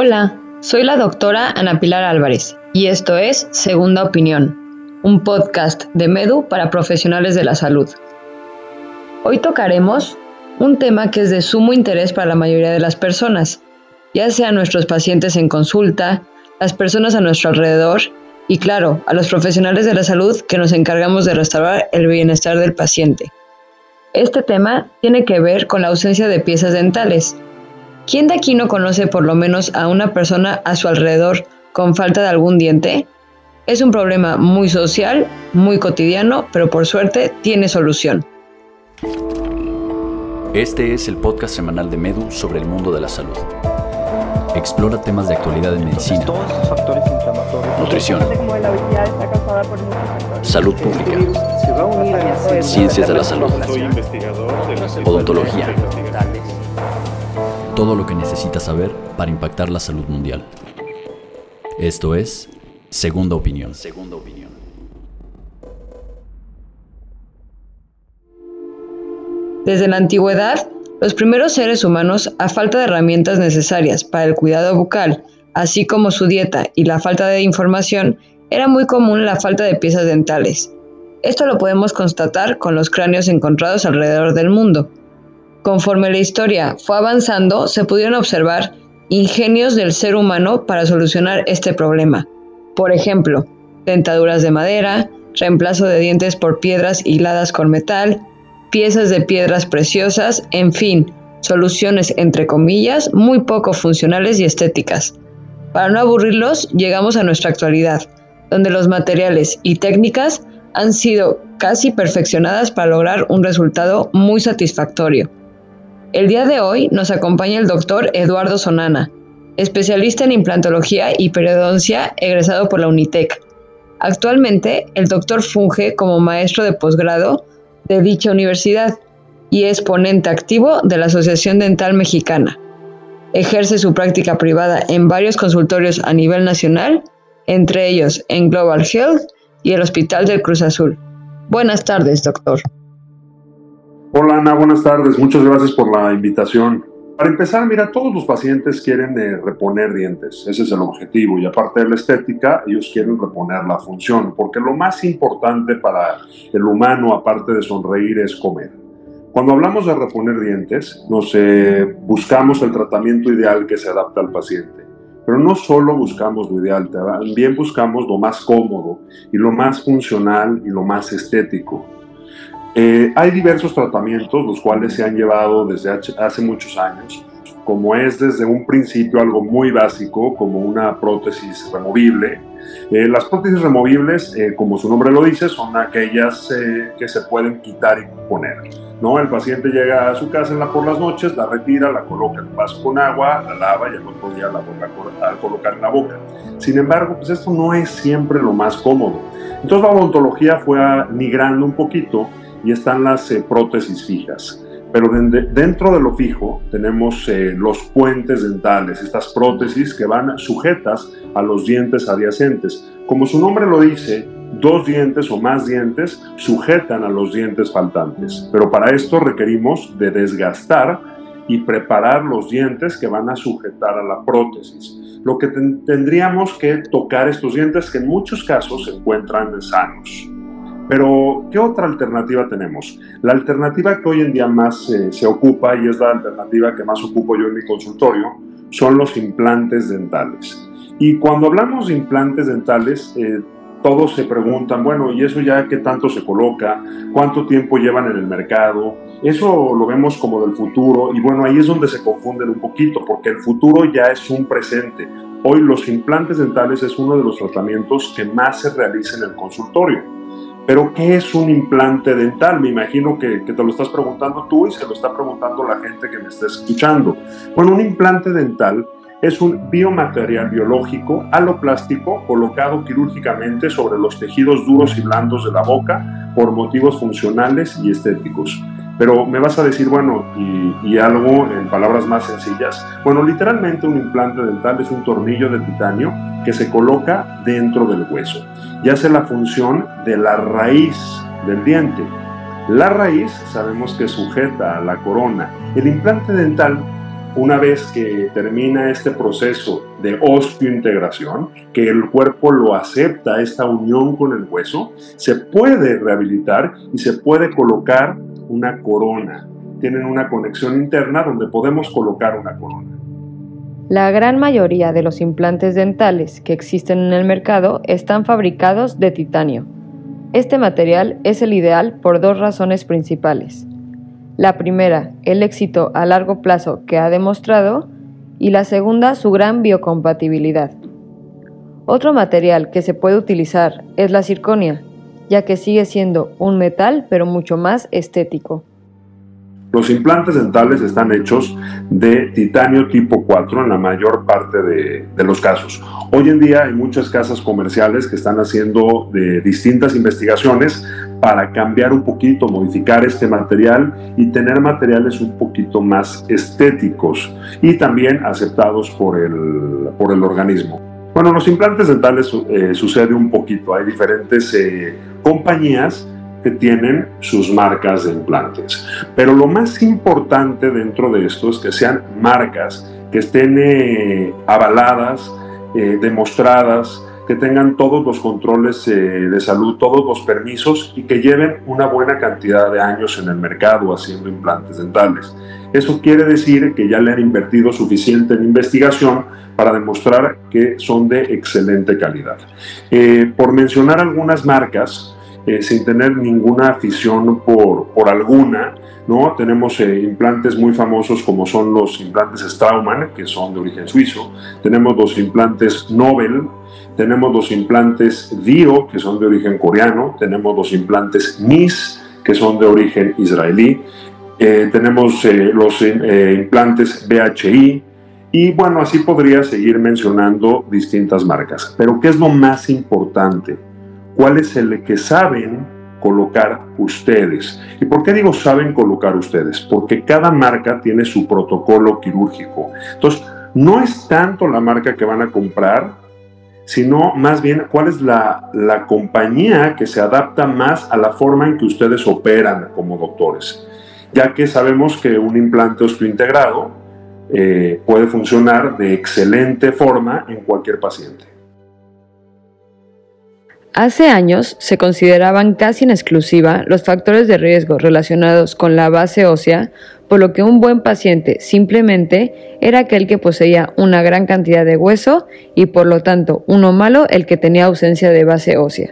Hola, soy la doctora Ana Pilar Álvarez y esto es Segunda Opinión, un podcast de Medu para profesionales de la salud. Hoy tocaremos un tema que es de sumo interés para la mayoría de las personas, ya sea nuestros pacientes en consulta, las personas a nuestro alrededor y claro, a los profesionales de la salud que nos encargamos de restaurar el bienestar del paciente. Este tema tiene que ver con la ausencia de piezas dentales, ¿Quién de aquí no conoce por lo menos a una persona a su alrededor con falta de algún diente? Es un problema muy social, muy cotidiano, pero por suerte tiene solución. Este es el podcast semanal de Medu sobre el mundo de la salud. Explora temas de actualidad en medicina, nutrición, salud pública, ciencias de la salud, odontología todo lo que necesitas saber para impactar la salud mundial. Esto es Segunda Opinión. Segunda Opinión. Desde la antigüedad, los primeros seres humanos, a falta de herramientas necesarias para el cuidado bucal, así como su dieta y la falta de información, era muy común la falta de piezas dentales. Esto lo podemos constatar con los cráneos encontrados alrededor del mundo. Conforme la historia fue avanzando, se pudieron observar ingenios del ser humano para solucionar este problema. Por ejemplo, dentaduras de madera, reemplazo de dientes por piedras hiladas con metal, piezas de piedras preciosas, en fin, soluciones entre comillas muy poco funcionales y estéticas. Para no aburrirlos, llegamos a nuestra actualidad, donde los materiales y técnicas han sido casi perfeccionadas para lograr un resultado muy satisfactorio. El día de hoy nos acompaña el doctor Eduardo Sonana, especialista en implantología y periodoncia egresado por la UNITEC. Actualmente, el doctor funge como maestro de posgrado de dicha universidad y es ponente activo de la Asociación Dental Mexicana. Ejerce su práctica privada en varios consultorios a nivel nacional, entre ellos en Global Health y el Hospital del Cruz Azul. Buenas tardes, doctor. Hola Ana, buenas tardes. Muchas gracias por la invitación. Para empezar, mira, todos los pacientes quieren eh, reponer dientes, ese es el objetivo, y aparte de la estética, ellos quieren reponer la función, porque lo más importante para el humano, aparte de sonreír, es comer. Cuando hablamos de reponer dientes, nos eh, buscamos el tratamiento ideal que se adapta al paciente, pero no solo buscamos lo ideal, también buscamos lo más cómodo y lo más funcional y lo más estético. Eh, hay diversos tratamientos, los cuales se han llevado desde hace muchos años, como es desde un principio algo muy básico, como una prótesis removible. Eh, las prótesis removibles, eh, como su nombre lo dice, son aquellas que se pueden quitar y poner. ¿no? El paciente llega a su casa en la, por las noches, la retira, la coloca en un vaso con agua, la lava y al otro día la vuelve a colocar en la boca. Sin embargo, pues esto no es siempre lo más cómodo. Entonces la odontología fue migrando un poquito y están las eh, prótesis fijas. Pero dentro de lo fijo tenemos eh, los puentes dentales, estas prótesis que van sujetas a los dientes adyacentes. Como su nombre lo dice, dos dientes o más dientes sujetan a los dientes faltantes. Pero para esto requerimos de desgastar y preparar los dientes que van a sujetar a la prótesis. Lo que tendríamos que tocar estos dientes que en muchos casos se encuentran sanos. Pero, ¿qué otra alternativa tenemos? La alternativa que hoy en día más eh, se ocupa, y es la alternativa que más ocupo yo en mi consultorio, son los implantes dentales. Y cuando hablamos de implantes dentales, eh, todos se preguntan, bueno, ¿y eso ya qué tanto se coloca? ¿Cuánto tiempo llevan en el mercado? Eso lo vemos como del futuro y bueno, ahí es donde se confunden un poquito, porque el futuro ya es un presente. Hoy los implantes dentales es uno de los tratamientos que más se realiza en el consultorio. Pero, ¿qué es un implante dental? Me imagino que, te lo estás preguntando tú y se lo está preguntando la gente que me está escuchando. Bueno, un implante dental es un biomaterial biológico aloplástico colocado quirúrgicamente sobre los tejidos duros y blandos de la boca por motivos funcionales y estéticos. Pero me vas a decir, bueno, y, algo en palabras más sencillas. Bueno, literalmente un implante dental es un tornillo de titanio que se coloca dentro del hueso y hace la función de la raíz del diente. La raíz sabemos que sujeta a la corona. El implante dental una vez que termina este proceso de osteointegración, que el cuerpo lo acepta, esta unión con el hueso, se puede rehabilitar y se puede colocar una corona. Tienen una conexión interna donde podemos colocar una corona. La gran mayoría de los implantes dentales que existen en el mercado están fabricados de titanio. Este material es el ideal por dos razones principales. La primera, el éxito a largo plazo que ha demostrado y la segunda, su gran biocompatibilidad. Otro material que se puede utilizar es la circonia, ya que sigue siendo un metal pero mucho más estético. Los implantes dentales están hechos de titanio tipo 4 en la mayor parte de, los casos. Hoy en día hay muchas casas comerciales que están haciendo de distintas investigaciones para cambiar un poquito, modificar este material y tener materiales un poquito más estéticos y también aceptados por el, por el organismo. Bueno, los implantes dentales eh, sucede un poquito. Hay diferentes eh, compañías que tienen sus marcas de implantes. Pero lo más importante dentro de esto es que sean marcas que estén eh, avaladas, eh, demostradas, que tengan todos los controles eh, de salud, todos los permisos y que lleven una buena cantidad de años en el mercado haciendo implantes dentales. Eso quiere decir que ya le han invertido suficiente en investigación para demostrar que son de excelente calidad. por mencionar algunas marcas, eh, sin tener ninguna afición por, por alguna. ¿no? Tenemos eh, implantes muy famosos como son los implantes Straumann, que son de origen suizo. Tenemos los implantes Nobel. Tenemos los implantes Dio, que son de origen coreano. Tenemos los implantes NIS, que son de origen israelí. Eh, tenemos los implantes BHI, y bueno, así podría seguir mencionando distintas marcas. Pero ¿qué es lo más importante? Cuál es el que saben colocar ustedes. ¿Y por qué digo saben colocar ustedes? Porque cada marca tiene su protocolo quirúrgico. Entonces, no es tanto la marca que van a comprar, sino más bien cuál es la, compañía que se adapta más a la forma en que ustedes operan como doctores. Ya que sabemos que un implante osteointegrado eh, puede funcionar de excelente forma en cualquier paciente. Hace años se consideraban casi en exclusiva los factores de riesgo relacionados con la base ósea, por lo que un buen paciente simplemente era aquel que poseía una gran cantidad de hueso y por lo tanto uno malo el que tenía ausencia de base ósea.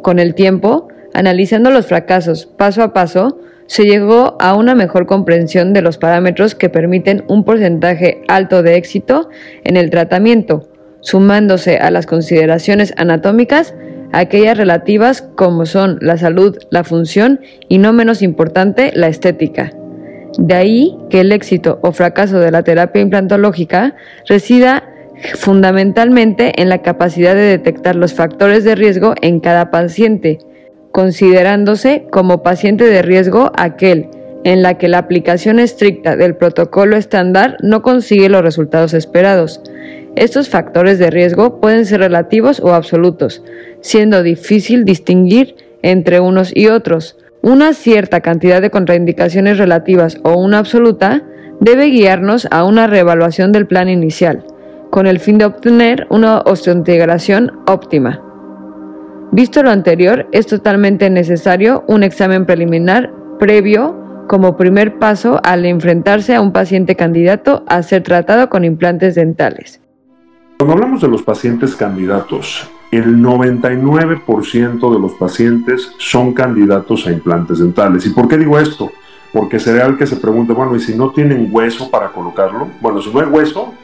Con el tiempo, analizando los fracasos paso a paso, se llegó a una mejor comprensión de los parámetros que permiten un porcentaje alto de éxito en el tratamiento, sumándose a las consideraciones anatómicas aquellas relativas como son la salud, la función y no menos importante, la estética. De ahí que el éxito o fracaso de la terapia implantológica resida fundamentalmente en la capacidad de detectar los factores de riesgo en cada paciente, considerándose como paciente de riesgo aquel en la que la aplicación estricta del protocolo estándar no consigue los resultados esperados. Estos factores de riesgo pueden ser relativos o absolutos, siendo difícil distinguir entre unos y otros. Una cierta cantidad de contraindicaciones relativas o una absoluta debe guiarnos a una reevaluación del plan inicial, con el fin de obtener una osteointegración óptima. Visto lo anterior, es totalmente necesario un examen preliminar previo como primer paso al enfrentarse a un paciente candidato a ser tratado con implantes dentales. Cuando hablamos de los pacientes candidatos, el 99% de los pacientes son candidatos a implantes dentales. ¿Y por qué digo esto? Porque sería el que se pregunte, bueno, ¿y si no tienen hueso para colocarlo? Bueno, si no hay hueso,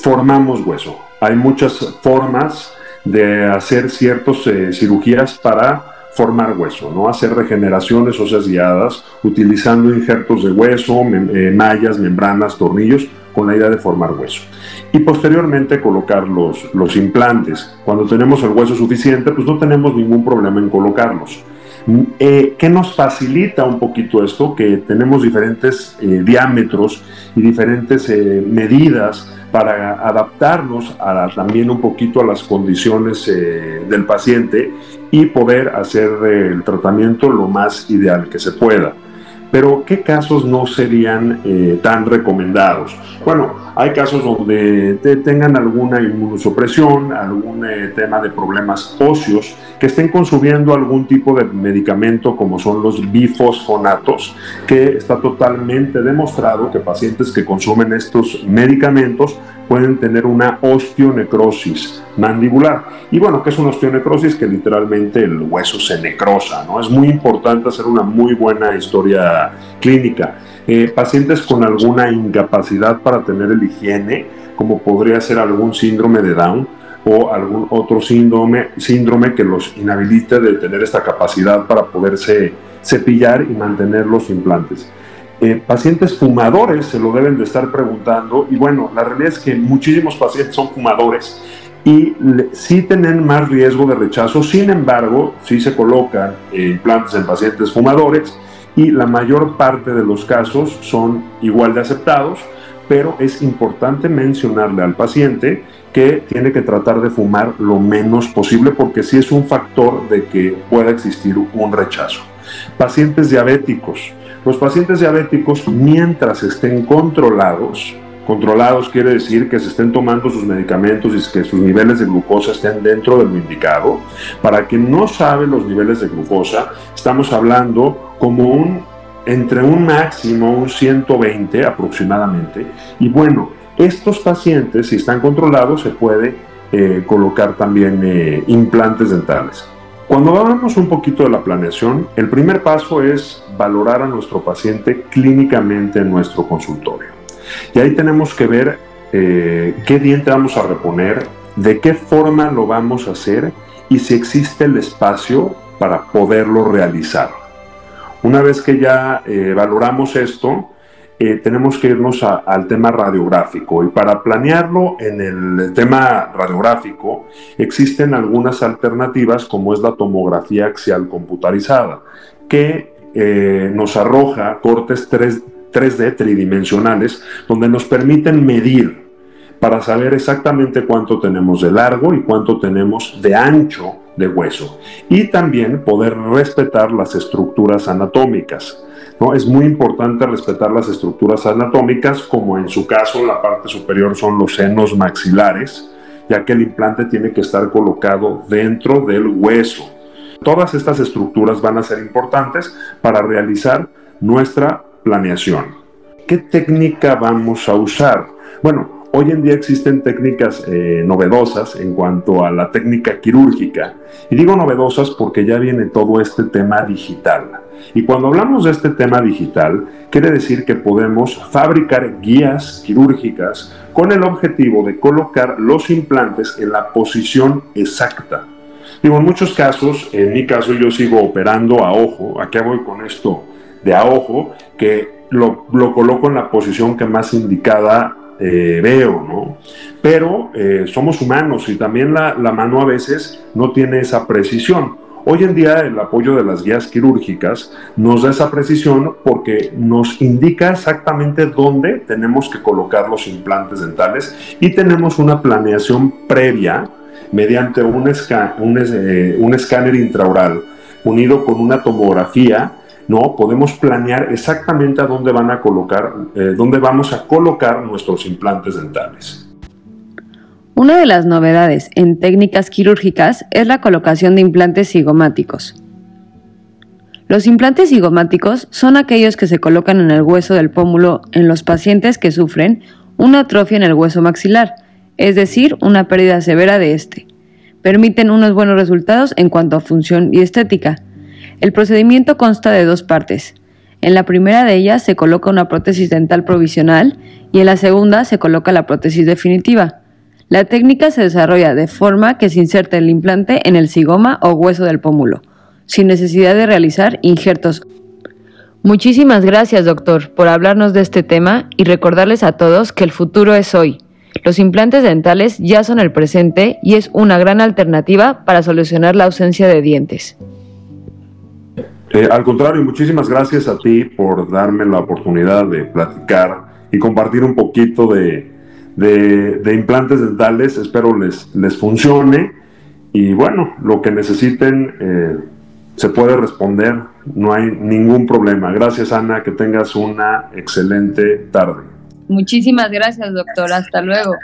formamos hueso. Hay muchas formas de hacer ciertas eh, cirugías para formar hueso, ¿no? Hacer regeneraciones óseas guiadas utilizando injertos de hueso, eh, mallas, membranas, tornillos, con la idea de formar hueso. Y posteriormente colocar los, los implantes. Cuando tenemos el hueso suficiente, pues no tenemos ningún problema en colocarlos. Eh, ¿Qué nos facilita un poquito esto? Que tenemos diferentes eh, diámetros y diferentes medidas para adaptarnos también un poquito a las condiciones del paciente y poder hacer el tratamiento lo más ideal que se pueda. Pero, ¿qué casos no serían eh, tan recomendados? Bueno, hay casos donde tengan alguna inmunosupresión, algún eh, tema de problemas óseos, que estén consumiendo algún tipo de medicamento como son los bifosfonatos, que está totalmente demostrado que pacientes que consumen estos medicamentos pueden tener una osteonecrosis mandibular. Y bueno, ¿qué es una osteonecrosis? Que literalmente el hueso se necrosa, ¿no? Es muy importante hacer una muy buena historia clínica. Eh, pacientes con alguna incapacidad para tener el higiene, como podría ser algún síndrome de Down o algún otro síndrome, síndrome que los inhabilite de tener esta capacidad para poderse cepillar y mantener los implantes. Eh, pacientes fumadores se lo deben de estar preguntando y bueno, la realidad es que muchísimos pacientes son fumadores y sí tienen más riesgo de rechazo, sin embargo, sí se colocan implantes en pacientes fumadores y la mayor parte de los casos son igual de aceptados, pero es importante mencionarle al paciente que tiene que tratar de fumar lo menos posible porque sí es un factor de que pueda existir un rechazo. Pacientes diabéticos. Los pacientes diabéticos, mientras estén controlados, Controlados quiere decir que se estén tomando sus medicamentos y que sus niveles de glucosa estén dentro de lo indicado. Para quien no sabe los niveles de glucosa, estamos hablando como un entre un máximo, un 120 aproximadamente. Y bueno, estos pacientes, si están controlados, se puede eh, colocar también eh, implantes dentales. Cuando hablamos un poquito de la planeación, el primer paso es valorar a nuestro paciente clínicamente en nuestro consultorio. Y ahí tenemos que ver eh, qué diente vamos a reponer, de qué forma lo vamos a hacer y si existe el espacio para poderlo realizar. Una vez que ya eh, valoramos esto, eh, tenemos que irnos al tema radiográfico y para planearlo en el tema radiográfico existen algunas alternativas como es la tomografía axial computarizada que nos arroja cortes 3, 3D tridimensionales donde nos permiten medir para saber exactamente cuánto tenemos de largo y cuánto tenemos de ancho de hueso y también poder respetar las estructuras anatómicas. ¿no? Es muy importante respetar las estructuras anatómicas, como en su caso la parte superior son los senos maxilares, ya que el implante tiene que estar colocado dentro del hueso. Todas estas estructuras van a ser importantes para realizar nuestra planeación. ¿Qué técnica vamos a usar? Bueno, hoy en día existen técnicas eh, novedosas en cuanto a la técnica quirúrgica. Y digo novedosas porque ya viene todo este tema digital. Y cuando hablamos de este tema digital, quiere decir que podemos fabricar guías quirúrgicas con el objetivo de colocar los implantes en la posición exacta. Digo, en muchos casos, en mi caso yo sigo operando a ojo. ¿A qué voy con esto? De a ojo que lo, coloco en la posición que más indicada eh, veo, ¿no? Pero eh, somos humanos y también la, la, mano a veces no tiene esa precisión. Hoy en día el apoyo de las guías quirúrgicas nos da esa precisión porque nos indica exactamente dónde tenemos que colocar los implantes dentales y tenemos una planeación previa mediante un, un, eh, un escáner intraoral unido con una tomografía no, podemos planear exactamente a dónde van a colocar, eh, dónde vamos a colocar nuestros implantes dentales. Una de las novedades en técnicas quirúrgicas es la colocación de implantes cigomáticos. Los implantes cigomáticos son aquellos que se colocan en el hueso del pómulo en los pacientes que sufren una atrofia en el hueso maxilar, es decir, una pérdida severa de este. Permiten unos buenos resultados en cuanto a función y estética, el procedimiento consta de dos partes. En la primera de ellas se coloca una prótesis dental provisional y en la segunda se coloca la prótesis definitiva. La técnica se desarrolla de forma que se inserte el implante en el cigoma o hueso del pómulo, sin necesidad de realizar injertos. Muchísimas gracias, doctor, por hablarnos de este tema y recordarles a todos que el futuro es hoy. Los implantes dentales ya son el presente y es una gran alternativa para solucionar la ausencia de dientes. Eh, al contrario, muchísimas gracias a ti por darme la oportunidad de platicar y compartir un poquito de, implantes dentales. Espero les, les funcione y bueno, lo que necesiten, eh, se puede responder, no hay ningún problema. Gracias Ana, que tengas una excelente tarde. Muchísimas gracias doctor, hasta luego.